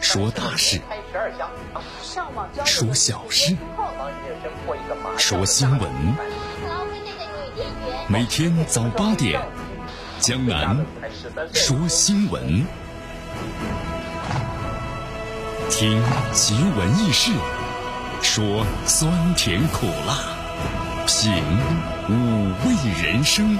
说大事，说小事，说新闻。每天早八点，江南说新闻，听奇闻异事，说酸甜苦辣，品五味人生。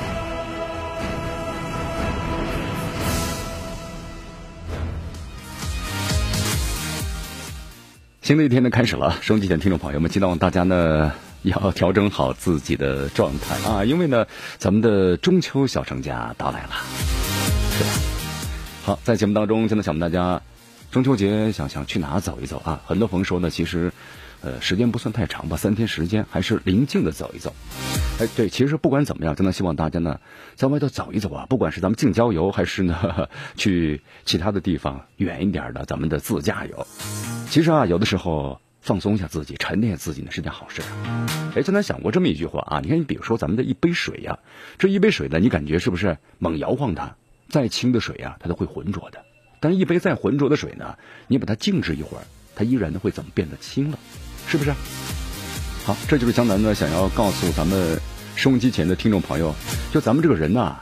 新的一天呢开始了，收音机前听众朋友们，希望大家呢要调整好自己的状态啊，因为呢咱们的中秋小长假到来了，是吧？好，在节目当中，现在想问大家，中秋节想想去哪走一走啊？很多朋友说呢，其实呃时间不算太长吧，三天时间还是临近的走一走。哎，对，其实不管怎么样，真的希望大家呢在外头走一走啊，不管是咱们近郊游，还是呢 去其他的地方远一点的咱们的自驾游。其实啊，有的时候放松一下自己，沉淀自己呢是件好事。哎，曾经想过这么一句话啊，你看，你比如说咱们的一杯水呀，这一杯水呢，你感觉是不是猛摇晃它，再清的水啊，它都会浑浊的。但一杯再浑浊的水呢，你把它静置一会儿，它依然呢会怎么变得清了？是不是？好，这就是江南呢想要告诉咱们收音机前的听众朋友，就咱们这个人呐，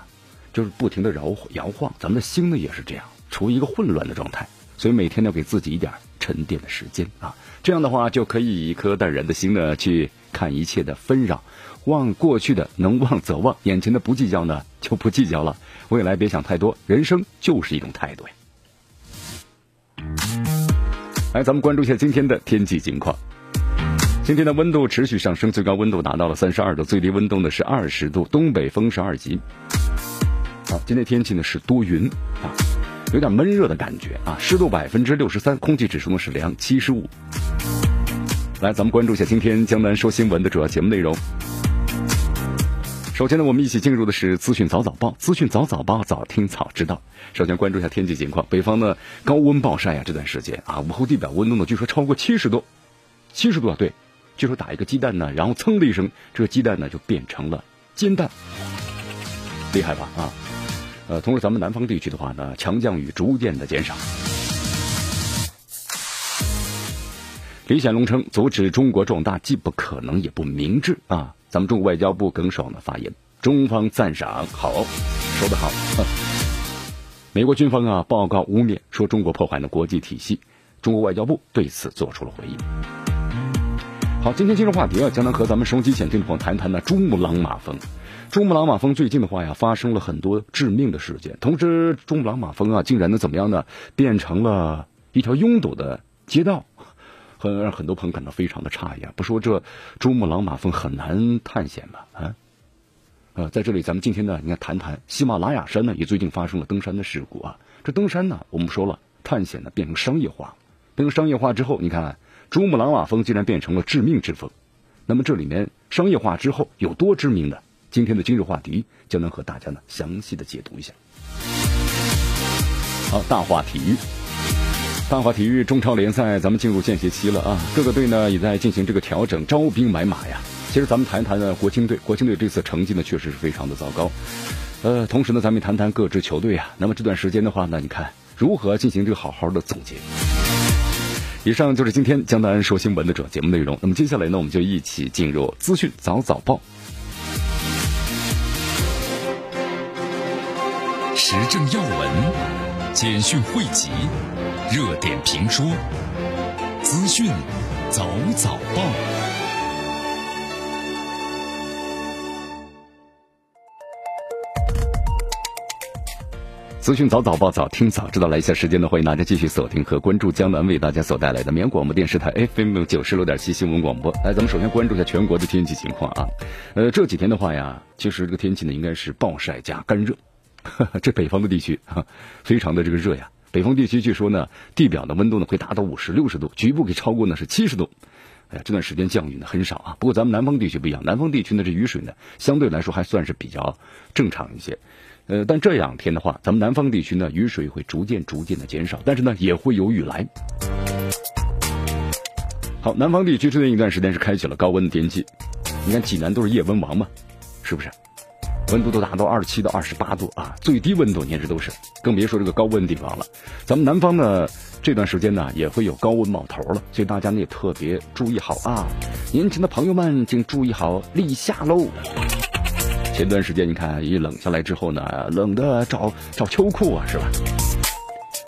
就是不停的摇摇晃，咱们的心呢也是这样，处于一个混乱的状态。所以每天要给自己一点沉淀的时间啊，这样的话就可以以一颗淡然的心呢去看一切的纷扰，忘过去的能忘则忘，眼前的不计较呢就不计较了，未来别想太多，人生就是一种态度呀。来，咱们关注一下今天的天气情况。今天的温度持续上升，最高温度达到了三十二度，最低温度呢是二十度，东北风十二级。好，今天天气呢是多云啊。有点闷热的感觉啊，湿度百分之六十三，空气指数呢是良七十五。来，咱们关注一下今天江南说新闻的主要节目内容。首先呢，我们一起进入的是资讯早早报，资讯早早报，早听早知道。首先关注一下天气情况，北方呢高温暴晒啊，这段时间啊，午后地表温度呢据说超过七十度，七十度啊，对，据说打一个鸡蛋呢，然后噌的一声，这个鸡蛋呢就变成了煎蛋，厉害吧啊？呃，同时，咱们南方地区的话呢，强降雨逐渐的减少。李显龙称，阻止中国壮大既不可能也不明智啊！咱们中国外交部耿爽的发言，中方赞赏，好，说得好。美国军方啊，报告污蔑说中国破坏了国际体系，中国外交部对此做出了回应。好，今天进入话题啊，将能和咱们收机前听众朋友谈谈呢，珠穆朗玛峰。珠穆朗玛峰最近的话呀，发生了很多致命的事件。同时，珠穆朗玛峰啊，竟然呢怎么样呢？变成了一条拥堵的街道，很让很多朋友感到非常的诧异啊！不说这珠穆朗玛峰很难探险吧？啊，呃，在这里咱们今天呢，应该谈谈喜马拉雅山呢，也最近发生了登山的事故啊。这登山呢，我们说了，探险呢变成商业化，变成商业化之后，你看珠穆朗玛峰竟然变成了致命之峰。那么这里面商业化之后有多知名的？今天的今日话题就能和大家呢详细的解读一下。好，大话体育，大话体育中超联赛咱们进入间歇期了啊，各个队呢也在进行这个调整，招兵买马呀。其实咱们谈一谈呢国青队，国青队这次成绩呢确实是非常的糟糕。呃，同时呢咱们谈谈各支球队啊。那么这段时间的话呢，你看如何进行这个好好的总结。以上就是今天江南说新闻的主要节目内容。那么接下来呢，我们就一起进入资讯早早报。时政要闻、简讯汇集、热点评说、资讯早早报。资讯早早报，早听早知道。来一下时间呢，欢迎大家继续锁定和关注江南为大家所带来的绵阳广播电视台 FM 九十六点七新闻广播。来，咱们首先关注一下全国的天气情况啊。呃，这几天的话呀，其实这个天气呢，应该是暴晒加干热。这北方的地区哈，非常的这个热呀。北方地区据说呢，地表的温度呢会达到五十六十度，局部可以超过呢是七十度。哎呀，这段时间降雨呢很少啊。不过咱们南方地区不一样，南方地区呢这雨水呢相对来说还算是比较正常一些。呃，但这两天的话，咱们南方地区呢雨水会逐渐逐渐的减少，但是呢也会有雨来。好，南方地区最近一段时间是开启了高温的天气，你看济南都是夜温王嘛，是不是？温度都达到二十七到二十八度啊，最低温度，您这都是，更别说这个高温地方了。咱们南方呢，这段时间呢也会有高温冒头了，所以大家呢也特别注意好啊。年轻的朋友们，请注意好立夏喽。前段时间你看一冷下来之后呢，冷的找找秋裤啊，是吧？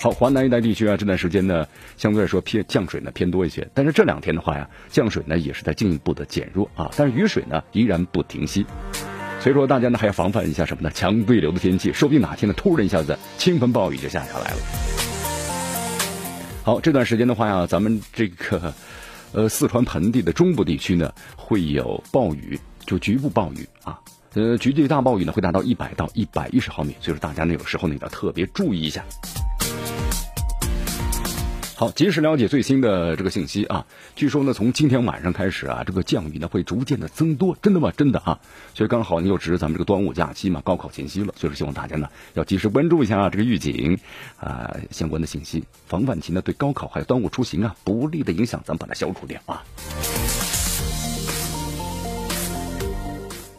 好，华南一带地区啊，这段时间呢，相对来说偏降水呢偏多一些，但是这两天的话呀，降水呢也是在进一步的减弱啊，但是雨水呢依然不停息。所以说，大家呢还要防范一下什么呢？强对流的天气，说不定哪天呢突然一下子倾盆暴雨就下下来了。好，这段时间的话呀，咱们这个呃四川盆地的中部地区呢会有暴雨，就局部暴雨啊，呃局地大暴雨呢会达到一百到一百一十毫米，所以说大家呢有时候呢要特别注意一下。好，及时了解最新的这个信息啊！据说呢，从今天晚上开始啊，这个降雨呢会逐渐的增多，真的吗？真的啊！所以刚好呢又值咱们这个端午假期嘛，高考前夕了，所以说希望大家呢要及时关注一下这个预警啊相关的信息，防范其呢对高考还有端午出行啊不利的影响，咱们把它消除掉啊！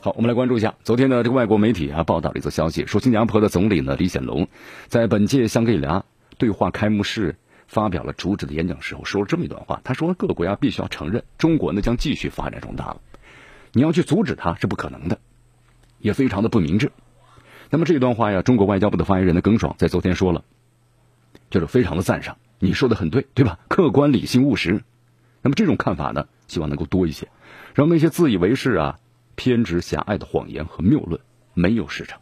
好，我们来关注一下昨天的这个外国媒体啊报道了一则消息，说新加坡的总理呢李显龙在本届香格里拉对话开幕式。发表了主旨的演讲时候，说了这么一段话。他说：“各国家必须要承认，中国呢将继续发展壮大了。你要去阻止它是不可能的，也非常的不明智。”那么这段话呀，中国外交部的发言人呢耿爽在昨天说了，就是非常的赞赏。你说的很对，对吧？客观、理性、务实。那么这种看法呢，希望能够多一些，让那些自以为是啊、偏执狭隘的谎言和谬论没有市场。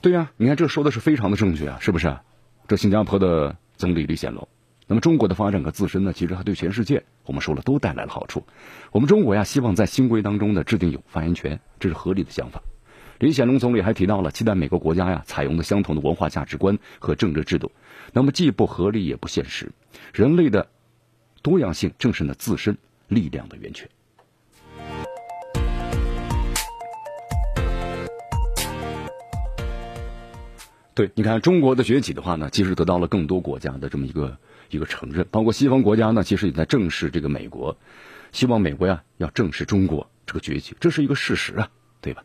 对呀，你看这说的是非常的正确啊，是不是？这新加坡的总理李显龙，那么中国的发展和自身呢，其实还对全世界，我们说了都带来了好处。我们中国呀，希望在新规当中呢制定有发言权，这是合理的想法。李显龙总理还提到了，期待每个国家呀采用的相同的文化价值观和政治制度，那么既不合理也不现实。人类的多样性正是呢自身力量的源泉。对，你看中国的崛起的话呢，其实得到了更多国家的这么一个一个承认，包括西方国家呢，其实也在正视这个美国，希望美国呀要正视中国这个崛起，这是一个事实啊，对吧？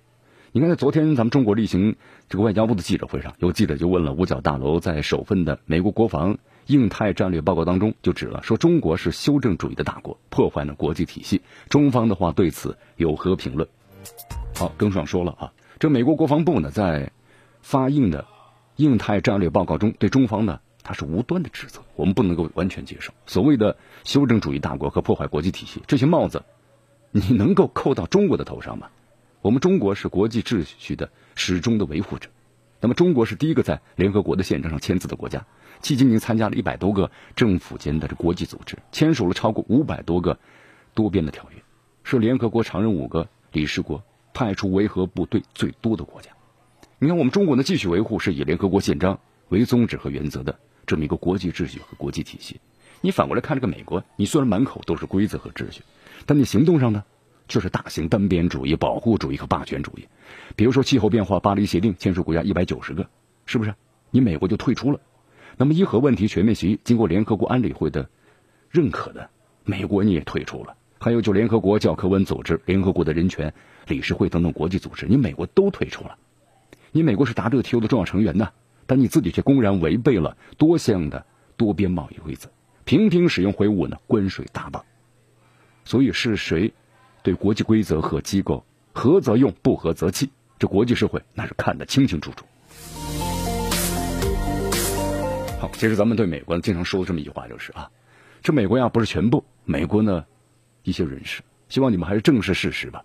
你看在昨天咱们中国例行这个外交部的记者会上，有记者就问了五角大楼在首份的美国国防印太战略报告当中，就指了说中国是修正主义的大国，破坏了国际体系，中方的话对此有何评论？好，耿爽说了啊，这美国国防部呢在发印的。印太战略报告中对中方呢，他是无端的指责，我们不能够完全接受。所谓的修正主义大国和破坏国际体系，这些帽子，你能够扣到中国的头上吗？我们中国是国际秩序的始终的维护者，那么中国是第一个在联合国的宪章上签字的国家，迄今已经参加了一百多个政府间的这国际组织，签署了超过五百多个多边的条约，是联合国常任五个理事国派出维和部队最多的国家。你看，我们中国呢，继续维护是以联合国宪章为宗旨和原则的这么一个国际秩序和国际体系。你反过来看这个美国，你虽然满口都是规则和秩序，但你行动上呢，就是大型单边主义、保护主义和霸权主义。比如说气候变化巴黎协定签署国家一百九十个，是不是？你美国就退出了。那么伊核问题全面协议经过联合国安理会的认可的，美国你也退出了。还有就联合国教科文组织、联合国的人权理事会等等国际组织，你美国都退出了。你美国是 WTO 的重要成员呢，但你自己却公然违背了多项的多边贸易规则，频频使用挥舞呢关税大棒。所以是谁对国际规则和机构合则用，不合则弃，这国际社会那是看得清清楚楚。好，其实咱们对美国经常说的这么一句话就是啊，这美国呀不是全部，美国呢一些人士，希望你们还是正视事实吧，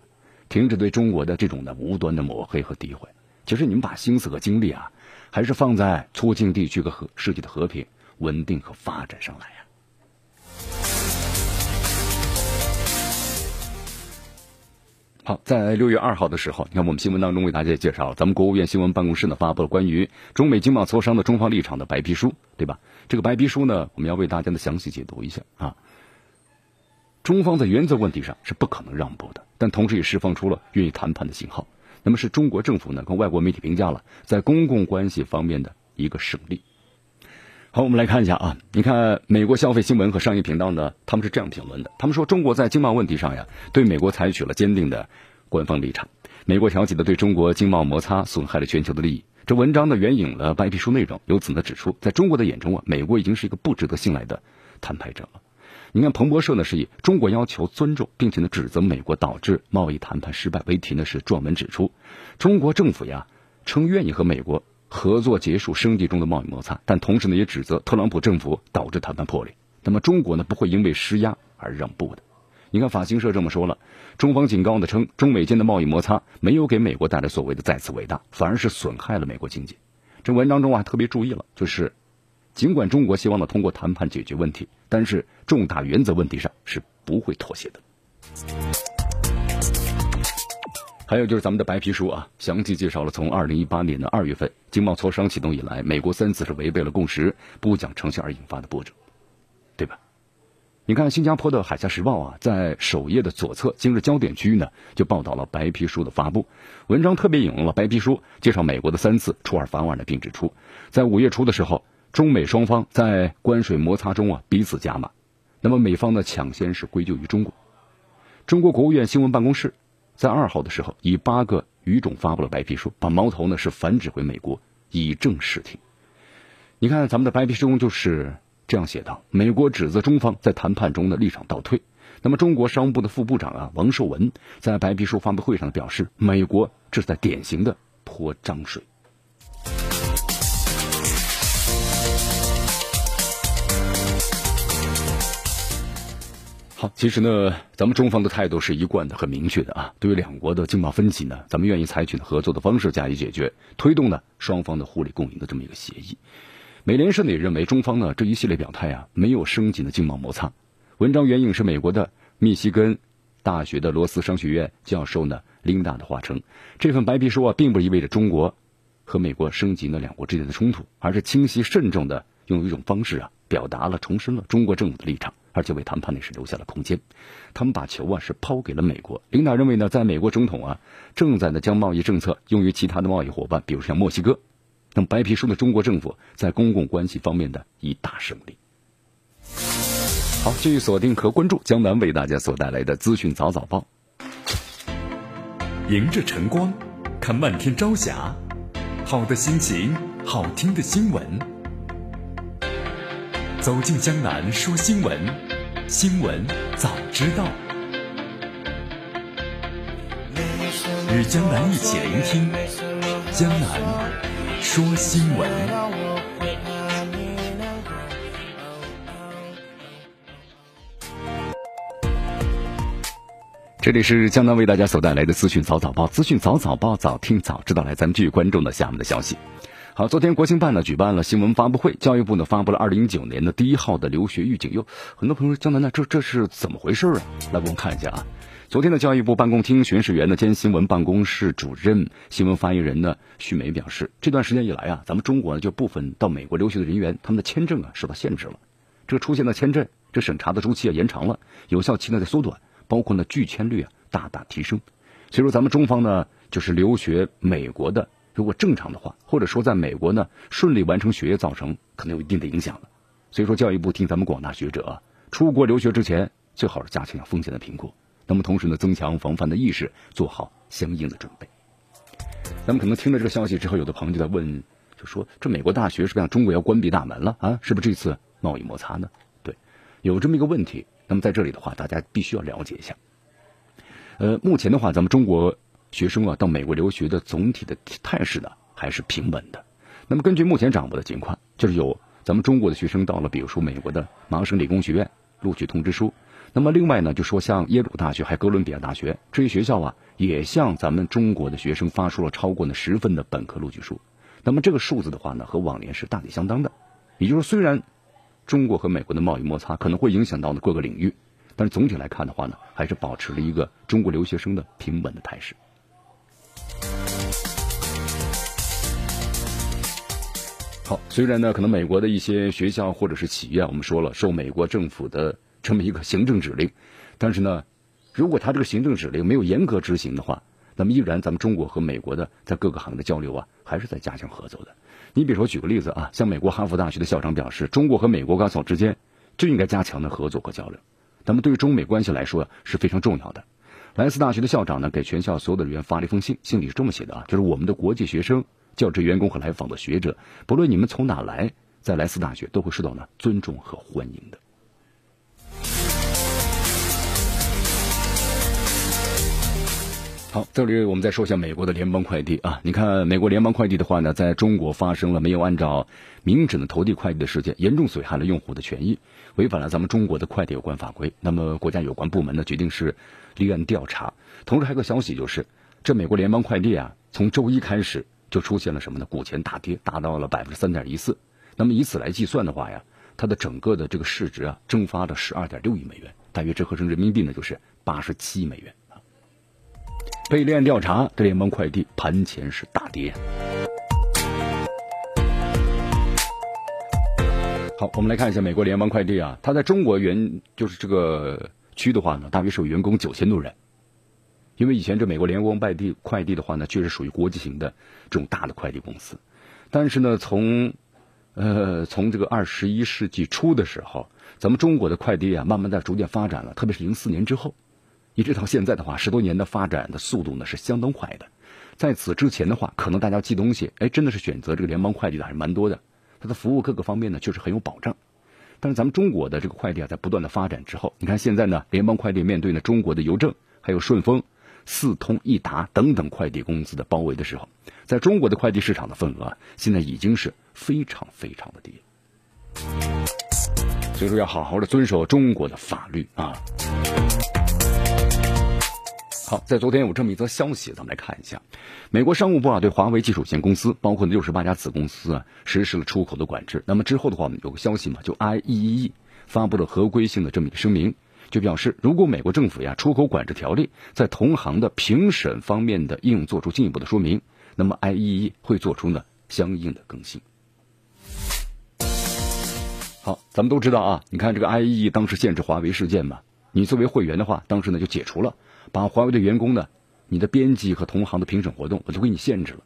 停止对中国的这种的无端的抹黑和诋毁。其实你们把心思和精力啊，还是放在促进地区和世界的和平、稳定和发展上来。好，在六月二号的时候，你看我们新闻当中为大家介绍，咱们国务院新闻办公室呢发布了关于中美经贸磋商的中方立场的白皮书，对吧？这个白皮书呢，我们要为大家的详细解读一下啊。中方在原则问题上是不可能让步的，但同时也释放出了愿意谈判的信号。那么是中国政府呢，跟外国媒体评价了在公共关系方面的一个胜利。好，我们来看一下啊，你看美国消费新闻和商业频道呢，他们是这样评论的：他们说中国在经贸问题上呀，对美国采取了坚定的官方立场。美国挑起的对中国经贸摩擦损害了全球的利益。这文章呢援引了白皮书内容，由此呢指出，在中国的眼中啊，美国已经是一个不值得信赖的摊牌者了。你看，彭博社呢是以中国要求尊重，并且呢指责美国导致贸易谈判失败为题呢，是撰文指出，中国政府呀称愿意和美国合作结束升级中的贸易摩擦，但同时呢也指责特朗普政府导致谈判破裂。那么中国呢不会因为施压而让步的。你看法新社这么说了，中方警告的称，中美间的贸易摩擦没有给美国带来所谓的再次伟大，反而是损害了美国经济。这文章中还特别注意了，就是。尽管中国希望呢通过谈判解决问题，但是重大原则问题上是不会妥协的。还有就是咱们的白皮书啊，详细介绍了从二零一八年的二月份经贸磋商启动以来，美国三次是违背了共识、不讲诚信而引发的波折，对吧？你看新加坡的《海峡时报》啊，在首页的左侧今日焦点区域呢，就报道了白皮书的发布。文章特别引用了白皮书，介绍美国的三次出尔反尔的，并指出，在五月初的时候。中美双方在关税摩擦中啊彼此加码，那么美方呢抢先是归咎于中国。中国国务院新闻办公室在二号的时候以八个语种发布了白皮书，把矛头呢是反指回美国，以正视听。你看咱们的白皮书中就是这样写道：美国指责中方在谈判中的立场倒退。那么中国商务部的副部长啊王受文在白皮书发布会上表示，美国这是在典型的泼脏水。好，其实呢，咱们中方的态度是一贯的、很明确的啊。对于两国的经贸分歧呢，咱们愿意采取合作的方式加以解决，推动呢双方的互利共赢的这么一个协议。美联社呢也认为，中方呢这一系列表态啊，没有升级的经贸摩擦。文章援引是美国的密西根大学的罗斯商学院教授呢琳达的话称，这份白皮书啊，并不意味着中国和美国升级呢两国之间的冲突，而是清晰慎重的用一种方式啊，表达了、重申了中国政府的立场。而且为谈判呢是留下了空间，他们把球啊是抛给了美国。领导认为呢，在美国总统啊正在呢将贸易政策用于其他的贸易伙伴，比如像墨西哥。那么白皮书的中国政府在公共关系方面的一大胜利。好，继续锁定和关注江南为大家所带来的资讯早早报。迎着晨光，看漫天朝霞，好的心情，好听的新闻。走进江南说新闻，新闻早知道。与江南一起聆听江南说新闻。这里是江南为大家所带来的资讯早早报，资讯早早报，早听早知道。来，咱们继续关注的下面的消息。好，昨天国新办呢举办了新闻发布会，教育部呢发布了二零一九年的第一号的留学预警。哟，很多朋友说江南呢，这这是怎么回事啊？来，我们看一下啊。昨天的教育部办公厅巡视员呢兼新闻办公室主任、新闻发言人呢徐梅表示，这段时间以来啊，咱们中国呢就部分到美国留学的人员，他们的签证啊受到限制了。这个出现的签证，这审查的周期啊延长了，有效期呢在缩短，包括呢拒签率啊大大提升。所以说，咱们中方呢就是留学美国的。如果正常的话，或者说在美国呢顺利完成学业，造成可能有一定的影响了。所以说，教育部听咱们广大学者啊，出国留学之前最好是加强风险的评估，那么同时呢增强防范的意识，做好相应的准备。咱们可能听了这个消息之后，有的朋友就在问，就说这美国大学是不是让中国要关闭大门了啊？是不是这次贸易摩擦呢？对，有这么一个问题。那么在这里的话，大家必须要了解一下。呃，目前的话，咱们中国。学生啊，到美国留学的总体的态势呢还是平稳的。那么根据目前掌握的情况，就是有咱们中国的学生到了，比如说美国的麻省理工学院录取通知书。那么另外呢，就说像耶鲁大学还哥伦比亚大学这些学校啊，也向咱们中国的学生发出了超过呢十份的本科录取书。那么这个数字的话呢，和往年是大体相当的。也就是，虽然中国和美国的贸易摩擦可能会影响到呢各个领域，但是总体来看的话呢，还是保持了一个中国留学生的平稳的态势。好，虽然呢，可能美国的一些学校或者是企业，我们说了受美国政府的这么一个行政指令，但是呢，如果他这个行政指令没有严格执行的话，那么依然咱们中国和美国的在各个行业的交流啊，还是在加强合作的。你比如说举个例子啊，像美国哈佛大学的校长表示，中国和美国高校之间就应该加强的合作和交流，那么对于中美关系来说是非常重要的。莱斯大学的校长呢，给全校所有的人员发了一封信，信里是这么写的啊，就是我们的国际学生、教职员工和来访的学者，不论你们从哪来，在莱斯大学都会受到呢尊重和欢迎的。好，这里我们再说一下美国的联邦快递啊。你看，美国联邦快递的话呢，在中国发生了没有按照明指的投递快递的事件，严重损害了用户的权益，违反了咱们中国的快递有关法规。那么，国家有关部门呢，决定是立案调查。同时，还有个消息就是，这美国联邦快递啊，从周一开始就出现了什么呢？股权大跌，达到了百分之三点一四。那么以此来计算的话呀，它的整个的这个市值啊，蒸发了十二点六亿美元，大约折合成人民币呢，就是八十七亿美元啊。被立案调查，这联邦快递盘前是大跌。好，我们来看一下美国联邦快递啊，它在中国原就是这个区的话呢，大约是有员工九千多人。因为以前这美国联邦快递快递的话呢，确实属于国际型的这种大的快递公司，但是呢，从呃从这个二十一世纪初的时候，咱们中国的快递啊，慢慢在逐渐发展了，特别是零四年之后。一直到现在的话，十多年的发展的速度呢是相当快的。在此之前的话，可能大家寄东西，哎，真的是选择这个联邦快递的还是蛮多的。它的服务各个方面呢，确实很有保障。但是咱们中国的这个快递啊，在不断的发展之后，你看现在呢，联邦快递面对呢中国的邮政、还有顺丰、四通一达等等快递公司的包围的时候，在中国的快递市场的份额现在已经是非常非常的低。所以说，要好好的遵守中国的法律啊。好，在昨天有这么一则消息，咱们来看一下，美国商务部啊对华为技术有限公司，包括六十八家子公司啊实施了出口的管制。那么之后的话，我们有个消息嘛，就 IEEE 发布了合规性的这么一个声明，就表示如果美国政府呀出口管制条例在同行的评审方面的应用做出进一步的说明，那么 IEEE 会做出呢相应的更新。好，咱们都知道啊，你看这个 IEEE 当时限制华为事件嘛，你作为会员的话，当时呢就解除了。把华为的员工呢，你的编辑和同行的评审活动，我就给你限制了。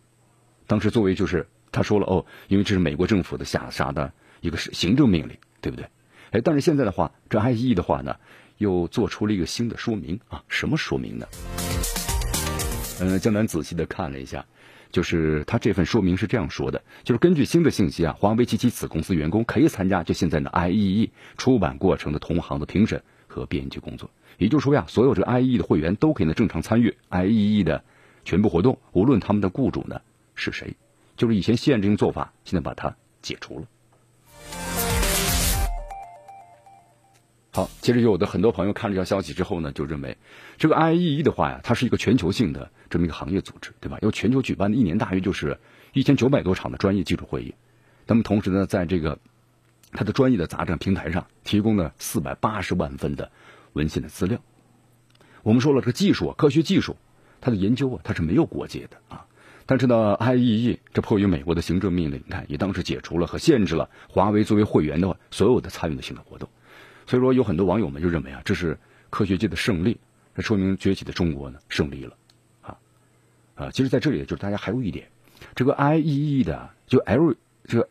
当时作为就是他说了哦，因为这是美国政府的下达的一个行政命令，对不对？哎，但是现在的话，这 IE 的话呢，又做出了一个新的说明啊，什么说明呢？嗯，江南仔细的看了一下，就是他这份说明是这样说的，就是根据新的信息啊，华为及其子公司员工可以参加就现在的 I E E 出版过程的同行的评审和编辑工作。也就是说呀，所有这个 IEE 的会员都可以呢正常参与 IEE 的全部活动，无论他们的雇主呢是谁。就是以前限制性做法，现在把它解除了。好，其实有的很多朋友看这条消息之后呢，就认为这个 IEE 的话呀，它是一个全球性的这么一个行业组织，对吧？要全球举办的一年大约就是一千九百多场的专业技术会议。那么同时呢，在这个它的专业的杂志平台上提供了四百八十万份的。文献的资料，我们说了，这个技术啊，科学技术，它的研究啊，它是没有国界的啊。但是呢，IEE 这迫于美国的行政命令，你看也当时解除了和限制了华为作为会员的话所有的参与的性的活动。所以说，有很多网友们就认为啊，这是科学界的胜利，这说明崛起的中国呢胜利了啊啊！其实，在这里就是大家还有一点，这个 IEE 的就 L 这个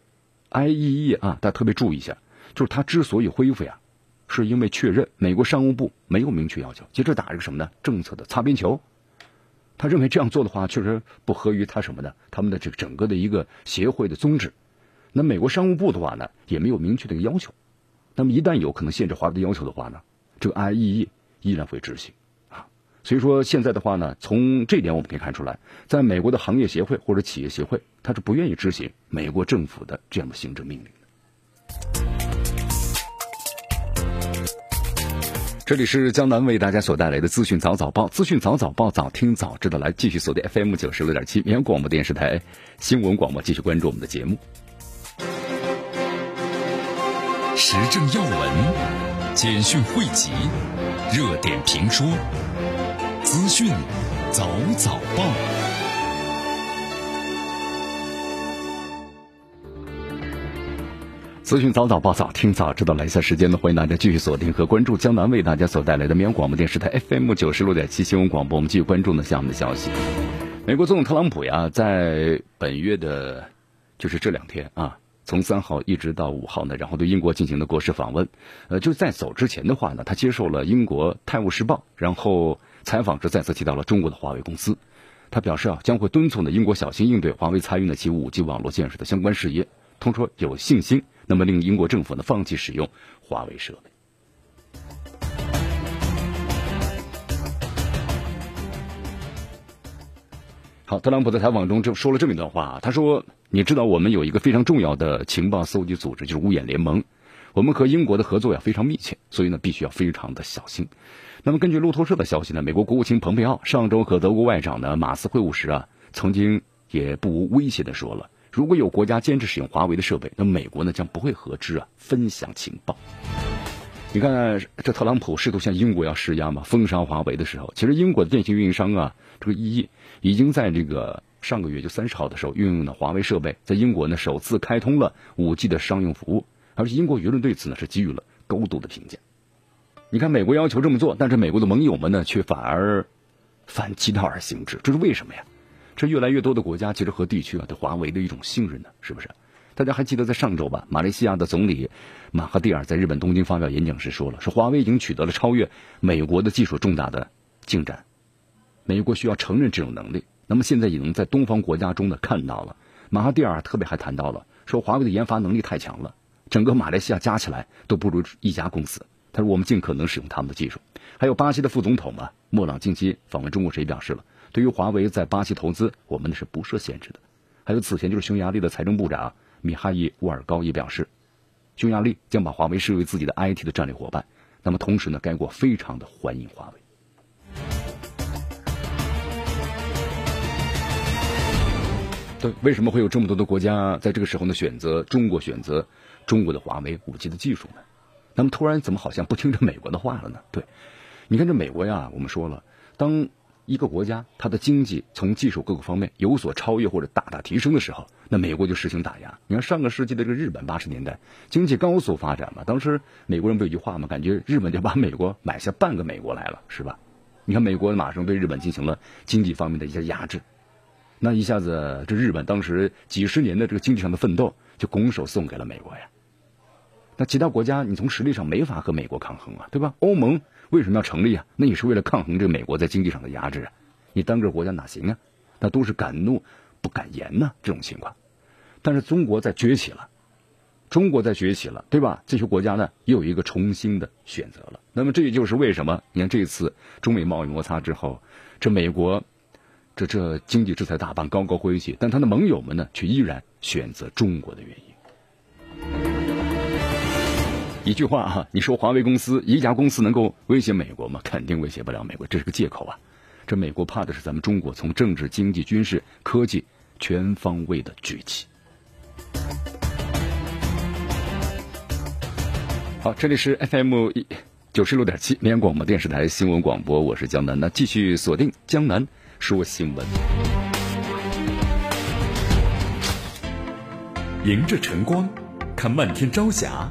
IEE 啊，大家特别注意一下，就是它之所以恢复呀。是因为确认美国商务部没有明确要求，其实打一个什么呢？政策的擦边球。他认为这样做的话，确实不合于他什么呢？他们的这个整个的一个协会的宗旨。那美国商务部的话呢，也没有明确的一个要求。那么一旦有可能限制华为的要求的话呢，这个 IEE 依然会执行。所以说现在的话呢，从这点我们可以看出来，在美国的行业协会或者企业协会，他是不愿意执行美国政府的这样的行政命令。这里是江南为大家所带来的资讯早早报，资讯早早报，早听早知道。来继续锁定 FM 九十六点七绵阳广播电视台新闻广播，继续关注我们的节目。时政要闻、简讯汇集、热点评说、资讯早早报。资讯早早报早听早知道，来下时间呢，欢迎大家继续锁定和关注江南为大家所带来的绵阳广播电视台 FM 九十六点七新闻广播。我们继续关注呢下面的消息。美国总统特朗普呀，在本月的，就是这两天啊，从三号一直到五号呢，然后对英国进行的国事访问。呃，就在走之前的话呢，他接受了英国《泰晤士报》，然后采访时再次提到了中国的华为公司。他表示啊，将会敦促呢英国小心应对华为参与呢其五 G 网络建设的相关事业，通说有信心，那么令英国政府呢放弃使用华为设备。好，特朗普在采访中就说了这么一段话，他说：“你知道我们有一个非常重要的情报搜集组织，就是五眼联盟。我们和英国的合作呀非常密切，所以呢必须要非常的小心。”那么根据路透社的消息呢，美国国务卿蓬佩奥上周和德国外长呢马斯会晤时啊，曾经也不无威胁的说了，如果有国家坚持使用华为的设备，那美国呢将不会和之啊分享情报。你看，这特朗普试图向英国要施压嘛，封杀华为的时候，其实英国的电信运营商啊，这个 EE 已经在这个上个月就三十号的时候，运用了华为设备，在英国呢首次开通了五 G 的商用服务，而且英国舆论对此呢是给予了高度的评价。你看，美国要求这么做，但是美国的盟友们呢却反而反其道而行之，这是为什么呀？这越来越多的国家其实和地区啊对华为的一种信任呢，是不是？大家还记得在上周吧，马来西亚的总理马哈蒂尔在日本东京发表演讲时说了，说华为已经取得了超越美国的技术重大的进展，美国需要承认这种能力。那么现在也能在东方国家中呢看到了。马哈蒂尔特别还谈到了，说华为的研发能力太强了，整个马来西亚加起来都不如一家公司。他说我们尽可能使用他们的技术。还有巴西的副总统嘛，莫朗近期访问中国时也表示了，对于华为在巴西投资，我们呢是不设限制的。还有此前就是匈牙利的财政部长。米哈伊·乌尔高也表示，匈牙利将把华为视为自己的 IT 的战略伙伴。那么同时呢，该国非常的欢迎华为。对，为什么会有这么多的国家在这个时候呢选择中国，选择中国的华为五 G 的技术呢？那么突然怎么好像不听着美国的话了呢？对，你看这美国呀，我们说了，当。一个国家，它的经济从技术各个方面有所超越或者大大提升的时候，那美国就实行打压。你看上个世纪的这个日本，八十年代经济高速发展嘛，当时美国人不有句话嘛，感觉日本就把美国买下半个美国来了，是吧？你看美国马上对日本进行了经济方面的一些压制，那一下子这日本当时几十年的这个经济上的奋斗就拱手送给了美国呀。那其他国家你从实力上没法和美国抗衡啊，对吧？欧盟。为什么要成立啊？那也是为了抗衡这个美国在经济上的压制啊！你单个国家哪行啊？那都是敢怒不敢言呢，这种情况。但是中国在崛起了，中国在崛起了，对吧？这些国家呢，又有一个重新的选择了。那么这也就是为什么你看这次中美贸易摩擦之后，这美国这这经济制裁大棒高高挥起，但他的盟友们呢，却依然选择中国的原因。一句话哈，你说华为公司一家公司能够威胁美国吗？肯定威胁不了美国，这是个借口啊！这美国怕的是咱们中国从政治、经济、军事、科技全方位的崛起。好，这里是 FM 一九十六点七绵阳广播电视台新闻广播，我是江南，那继续锁定江南说新闻，迎着晨光，看漫天朝霞。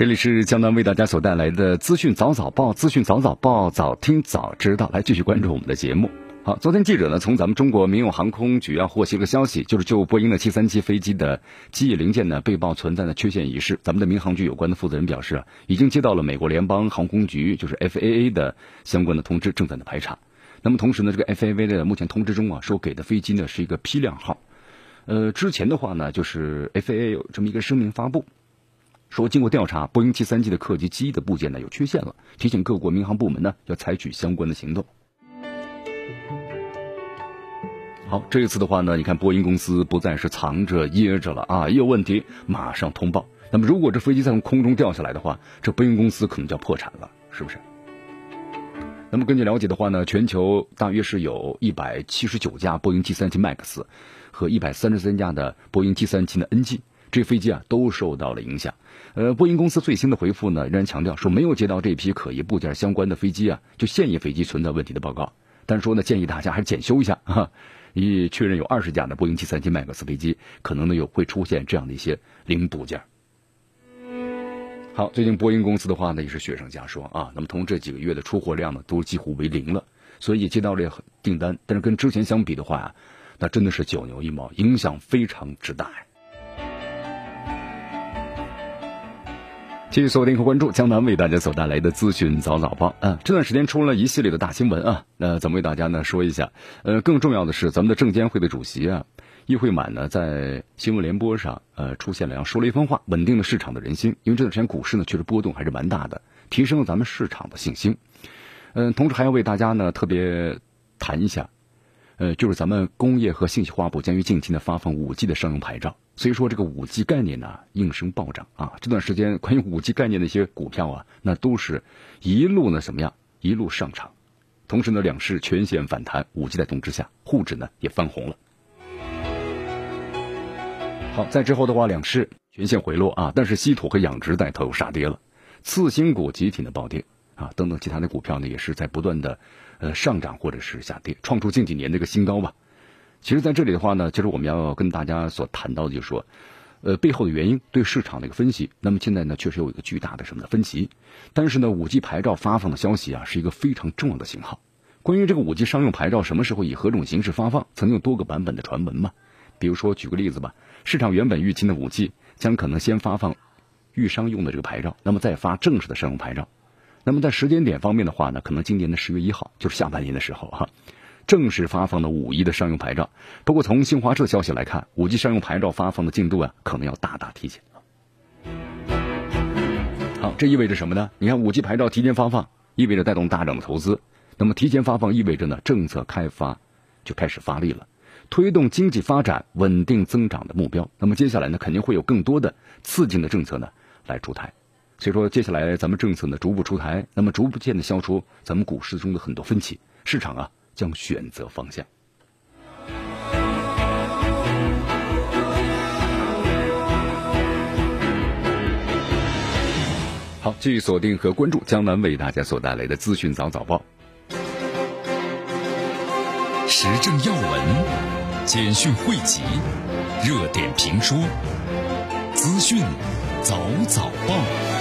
这里是江南为大家所带来的资讯早早报，资讯早早报，早听早知道。来继续关注我们的节目。好，昨天记者呢从咱们中国民用航空局啊获悉了个消息，就是就波音的七三七飞机的机翼零件呢被曝存在的缺陷一事，咱们的民航局有关的负责人表示啊，已经接到了美国联邦航空局就是 FAA 的相关的通知，正在的排查。那么同时呢，这个 FAA 的目前通知中啊说给的飞机呢是一个批量号，呃，之前的话呢就是 FAA 有这么一个声明发布。说经过调查，波音七三七的客机机翼的部件呢有缺陷了，提醒各国民航部门呢要采取相关的行动。好，这一次的话呢，你看波音公司不再是藏着掖着了啊，一有问题马上通报。那么如果这飞机再从空中掉下来的话，这波音公司可能就要破产了，是不是？那么根据了解的话呢，全球大约是有一百七十九架波音七三七 MAX 和一百三十三架的波音七三七的 NG，这飞机啊都受到了影响。呃，波音公司最新的回复呢，仍然强调说没有接到这批可疑部件相关的飞机啊，就现役飞机存在问题的报告。但是说呢，建议大家还是检修一下啊。已确认有二十架的波音七三七 MAX 飞机可能呢有会出现这样的一些零部件。好，最近波音公司的话呢也是雪上加霜啊，那么同这几个月的出货量呢都几乎为零了，所以接到了订单，但是跟之前相比的话呀，那真的是九牛一毛，影响非常之大呀。继续锁定和关注江南为大家所带来的资讯早早报啊！这段时间出了一系列的大新闻啊，那咱们为大家呢说一下。呃，更重要的是，咱们的证监会的主席啊，易会满呢，在新闻联播上呃出现了，要说了一番话，稳定了市场的人心。因为这段时间股市呢确实波动还是蛮大的，提升了咱们市场的信心。嗯，同时还要为大家呢特别谈一下。呃，就是咱们工业和信息化部将于近期呢发放五 G 的商用牌照，所以说这个五 G 概念呢应声暴涨啊！这段时间关于五 G 概念的一些股票啊，那都是一路呢怎么样，一路上涨，同时呢两市全线反弹，五 G 带动之下，沪指呢也翻红了。好，在之后的话，两市全线回落啊，但是稀土和养殖带头又杀跌了，次新股集体的暴跌啊，等等其他的股票呢也是在不断的。呃，上涨或者是下跌，创出近几年的一个新高吧。其实，在这里的话呢，其实我们要跟大家所谈到的，就是说，呃，背后的原因对市场的一个分析。那么现在呢，确实有一个巨大的什么的分歧。但是呢，五 G 牌照发放的消息啊，是一个非常重要的信号。关于这个五 G 商用牌照什么时候以何种形式发放，曾经有多个版本的传闻嘛。比如说，举个例子吧，市场原本预期的五 G 将可能先发放预商用的这个牌照，那么再发正式的商用牌照。那么在时间点方面的话呢，可能今年的十月一号就是下半年的时候哈，正式发放的五一的商用牌照。不过从新华社消息来看，五 G 商用牌照发放的进度啊，可能要大大提前好，这意味着什么呢？你看五 G 牌照提前发放，意味着带动大涨的投资。那么提前发放意味着呢，政策开发就开始发力了，推动经济发展稳定增长的目标。那么接下来呢，肯定会有更多的刺激的政策呢来出台。所以说，接下来咱们政策呢逐步出台，那么逐步渐的消除咱们股市中的很多分歧，市场啊将选择方向。好，继续锁定和关注江南为大家所带来的资讯早早报，时政要闻、简讯汇集、热点评说、资讯早早报。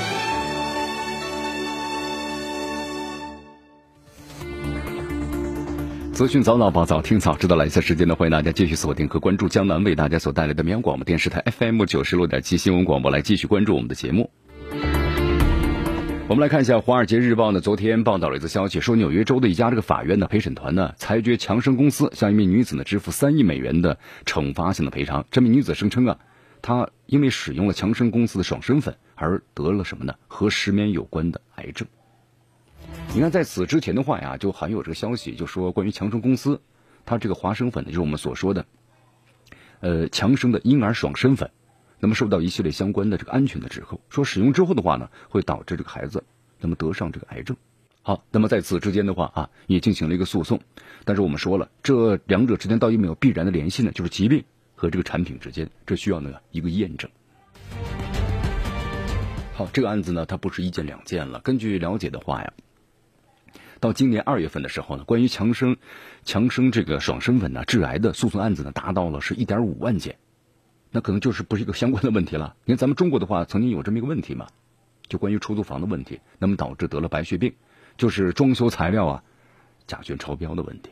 资讯早早报早听早知道，来下时间呢，欢迎大家继续锁定和关注江南为大家所带来的绵阳广播电视台 FM 九十六点七新闻广播，来继续关注我们的节目。我们来看一下《华尔街日报》呢，昨天报道了一则消息，说纽约州的一家这个法院的陪审团呢，裁决强生公司向一名女子呢支付三亿美元的惩罚性的赔偿。这名女子声称啊，她因为使用了强生公司的爽身粉而得了什么呢？和失眠有关的癌症。你看，在此之前的话呀，就还有这个消息，就说关于强生公司，它这个华生粉呢，就是我们所说的，呃，强生的婴儿爽身粉，那么受到一系列相关的这个安全的指控，说使用之后的话呢，会导致这个孩子那么得上这个癌症。好，那么在此之间的话啊，也进行了一个诉讼，但是我们说了，这两者之间到底有没有必然的联系呢？就是疾病和这个产品之间，这需要呢一个验证。好，这个案子呢，它不是一件两件了。根据了解的话呀。到今年二月份的时候呢，关于强生、强生这个爽身粉呢致癌的诉讼案子呢，达到了是一点五万件，那可能就是不是一个相关的问题了。你看咱们中国的话，曾经有这么一个问题嘛，就关于出租房的问题，那么导致得了白血病，就是装修材料啊甲醛超标的问题，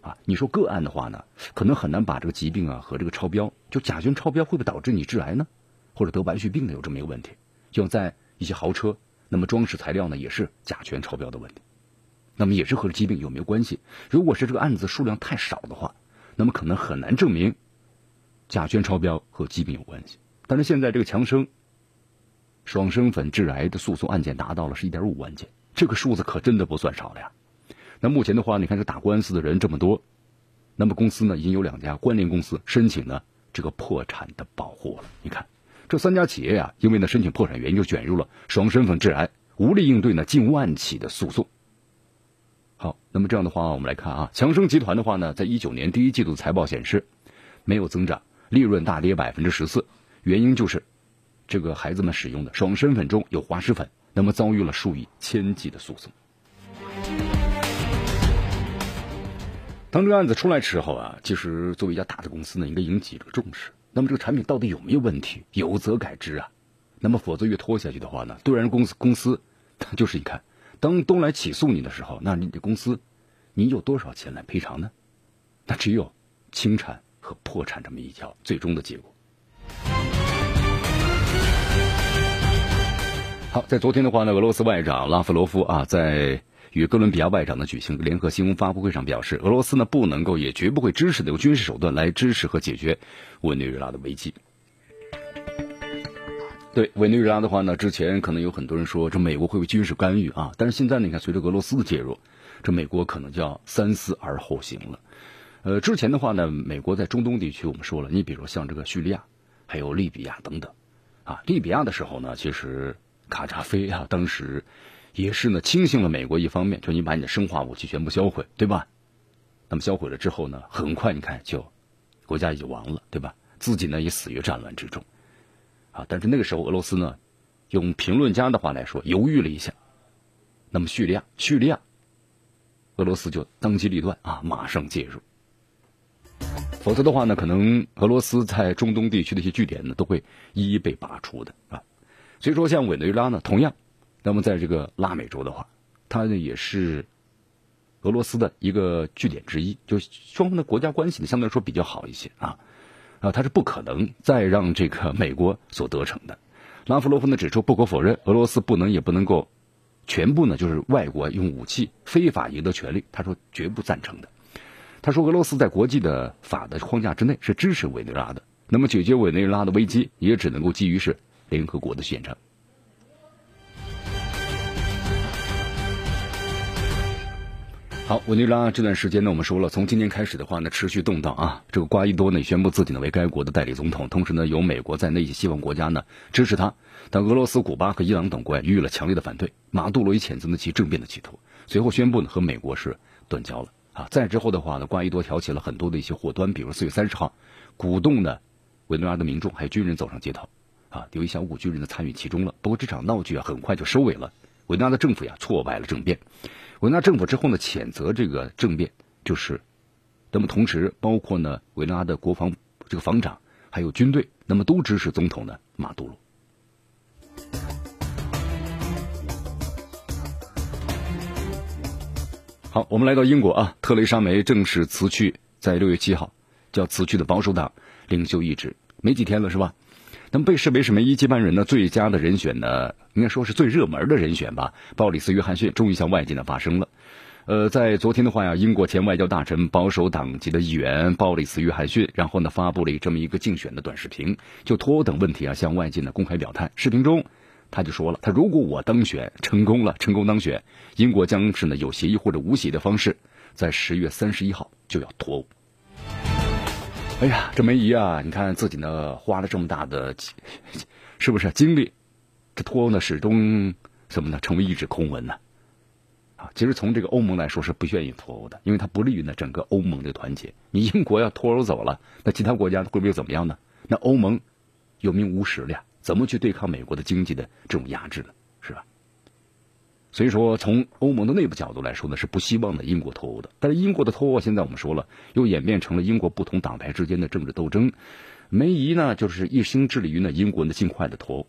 啊，你说个案的话呢，可能很难把这个疾病啊和这个超标，就甲醛超标会不会导致你致癌呢？或者得白血病的有这么一个问题，就在一些豪车，那么装饰材料呢也是甲醛超标的问题。那么也是和疾病有没有关系？如果是这个案子数量太少的话，那么可能很难证明甲醛超标和疾病有关系。但是现在这个强生爽身粉致癌的诉讼案件达到了是一点五万件，这个数字可真的不算少了呀。那目前的话，你看这打官司的人这么多，那么公司呢已经有两家关联公司申请呢这个破产的保护了。你看这三家企业呀，因为呢申请破产原因就卷入了爽身粉致癌，无力应对呢近万起的诉讼。好，那么这样的话，我们来看啊，强生集团的话呢，在一九年第一季度财报显示，没有增长，利润大跌百分之十四，原因就是这个孩子们使用的爽身粉中有滑石粉，那么遭遇了数以千计的诉讼。当这个案子出来之后啊，其实作为一家大的公司呢，应该引起这个重视。那么这个产品到底有没有问题？有则改之啊。那么否则越拖下去的话呢，对人公司公司，它就是你看，当都来起诉你的时候，那你的公司，你有多少钱来赔偿呢？那只有清产和破产这么一条最终的结果。好，在昨天的话呢，俄罗斯外长拉夫罗夫啊，在与哥伦比亚外长呢举行联合新闻发布会上表示，俄罗斯呢不能够也绝不会支持的用军事手段来支持和解决委内瑞拉的危机。对委内瑞拉的话呢，之前可能有很多人说这美国会不会军事干预啊？但是现在你看，随着俄罗斯的介入，这美国可能就要三思而后行了。呃，之前的话呢，美国在中东地区我们说了，你比如像这个叙利亚，还有利比亚等等，啊，利比亚的时候呢，其实卡扎菲啊，当时也是呢轻信了美国一方面，就你把你的生化武器全部销毁，对吧？那么销毁了之后呢，很快你看就国家也就亡了，对吧？自己呢也死于战乱之中，啊，但是那个时候俄罗斯呢，用评论家的话来说，犹豫了一下，那么叙利亚，叙利亚，俄罗斯就当机立断啊，马上介入。否则的话呢，可能俄罗斯在中东地区的一些据点呢，都会一一被拔除的啊。所以说，像委内瑞拉呢，同样，那么在这个拉美洲的话，它呢也是俄罗斯的一个据点之一，就双方的国家关系呢，相对来说比较好一些啊啊，他是不可能再让这个美国所得逞的。拉夫罗夫呢指出，不可否认，俄罗斯不能也不能够全部呢就是外国用武器非法赢得权利，他说绝不赞成的。他说：“俄罗斯在国际的法的框架之内是支持委内瑞拉的，那么解决委内瑞拉的危机也只能够基于是联合国的宪章。”好，委内瑞拉这段时间呢，我们说了，从今年开始的话呢，持续动荡啊。这个瓜伊多呢宣布自己呢为该国的代理总统，同时呢由美国在内一些西方国家呢支持他，但俄罗斯、古巴和伊朗等国予以了强烈的反对。马杜罗也谴责了其政变的企图，随后宣布呢和美国是断交了。啊，再之后的话呢，瓜伊多挑起了很多的一些祸端，比如四月三十号，鼓动呢委内瑞拉的民众还有军人走上街头，啊，有一小股军人呢参与其中了。不过这场闹剧啊，很快就收尾了。委内瑞拉的政府呀，挫败了政变。委内瑞拉政府之后呢，谴责这个政变，就是，那么同时包括呢，委内拉的国防这个防长还有军队，那么都支持总统的马杜罗。好，我们来到英国啊，特蕾莎梅正式辞去在六月七号叫辞去的保守党领袖一职，没几天了是吧？那么被视为是梅伊接班人的最佳的人选呢，应该说是最热门的人选吧？鲍里斯·约翰逊终于向外界呢发声了。呃，在昨天的话呀，英国前外交大臣、保守党籍的议员鲍里斯·约翰逊，然后呢发布了这么一个竞选的短视频，就脱欧等问题啊向外界呢公开表态。视频中。他就说了，他如果我当选成功了，成功当选，英国将是呢有协议或者无协议的方式，在十月三十一号就要脱欧。哎呀，这梅姨啊，你看自己呢花了这么大的，是不是精力？这脱欧呢始终什么呢？成为一纸空文呢？啊，其实从这个欧盟来说是不愿意脱欧的，因为它不利于呢整个欧盟的团结。你英国要脱欧走了，那其他国家会不会怎么样呢？那欧盟有名无实了呀。怎么去对抗美国的经济的这种压制呢？是吧？所以说，从欧盟的内部角度来说呢，是不希望的英国脱欧的。但是英国的脱欧，现在我们说了，又演变成了英国不同党派之间的政治斗争。梅姨呢，就是一心致力于呢英国呢尽快的脱欧。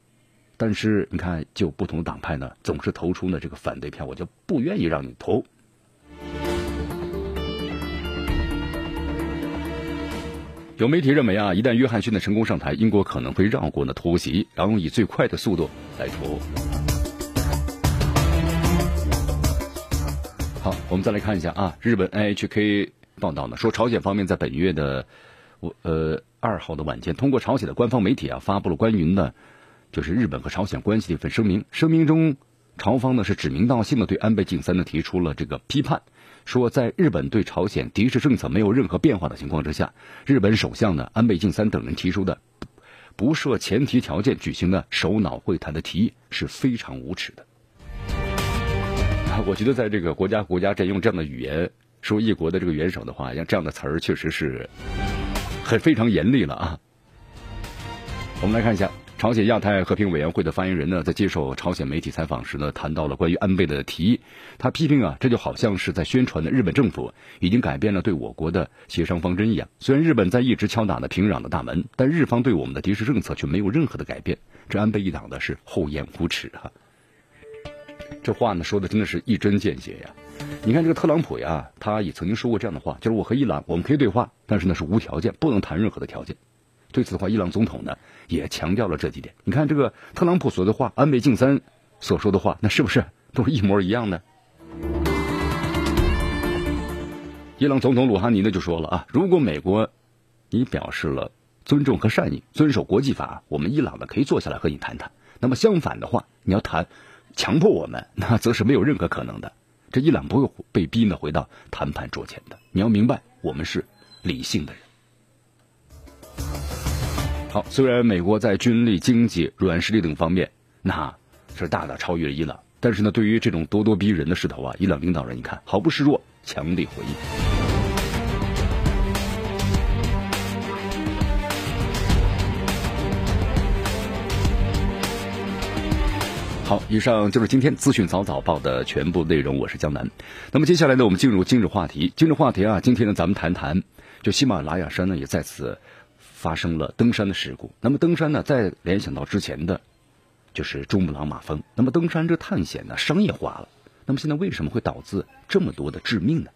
但是你看，就不同的党派呢，总是投出呢这个反对票，我就不愿意让你脱欧。有媒体认为啊，一旦约翰逊的成功上台，英国可能会绕过呢脱欧席，然后以最快的速度来脱欧。好，我们再来看一下啊，日本 NHK 报道呢说，朝鲜方面在本月的我呃二号的晚间，通过朝鲜的官方媒体啊发布了关于呢就是日本和朝鲜关系的一份声明。声明中，朝方呢是指名道姓的对安倍晋三呢提出了这个批判。说，在日本对朝鲜敌视政策没有任何变化的情况之下，日本首相呢安倍晋三等人提出的不设前提条件举行的首脑会谈的提议是非常无耻的。我觉得在这个国家国家在用这样的语言说一国的这个元首的话，像这样的词儿，确实是很非常严厉了啊。我们来看一下朝鲜亚太和平委员会的发言人呢，在接受朝鲜媒体采访时呢，谈到了关于安倍的提议。他批评啊，这就好像是在宣传的日本政府已经改变了对我国的协商方针一样。虽然日本在一直敲打的平壤的大门，但日方对我们的敌视政策却没有任何的改变。这安倍一党的是厚颜无耻哈。这话呢说的真的是一针见血呀。你看这个特朗普呀，他也曾经说过这样的话，就是我和伊朗我们可以对话，但是呢是无条件，不能谈任何的条件。对此的话，伊朗总统呢也强调了这几点。你看这个特朗普说的话，安倍晋三所说的话，那是不是都是一模一样的？伊朗总统鲁哈尼呢就说了啊，如果美国你表示了尊重和善意，遵守国际法，我们伊朗呢可以坐下来和你谈谈。那么相反的话，你要谈强迫我们，那则是没有任何可能的。这伊朗不会被逼呢回到谈判桌前的。你要明白，我们是理性的人。好，虽然美国在军力、经济、软实力等方面，那是大大超越了伊朗，但是呢，对于这种咄咄逼人的势头啊，伊朗领导人一看毫不示弱，强力回应。好，以上就是今天资讯早早报的全部内容。我是江南。那么接下来呢，我们进入今日话题。今日话题啊，今天呢，咱们谈谈，就喜马拉雅山呢，也再次。发生了登山的事故。那么登山呢，再联想到之前的，就是珠穆朗玛峰。那么登山这探险呢，商业化了。那么现在为什么会导致这么多的致命呢？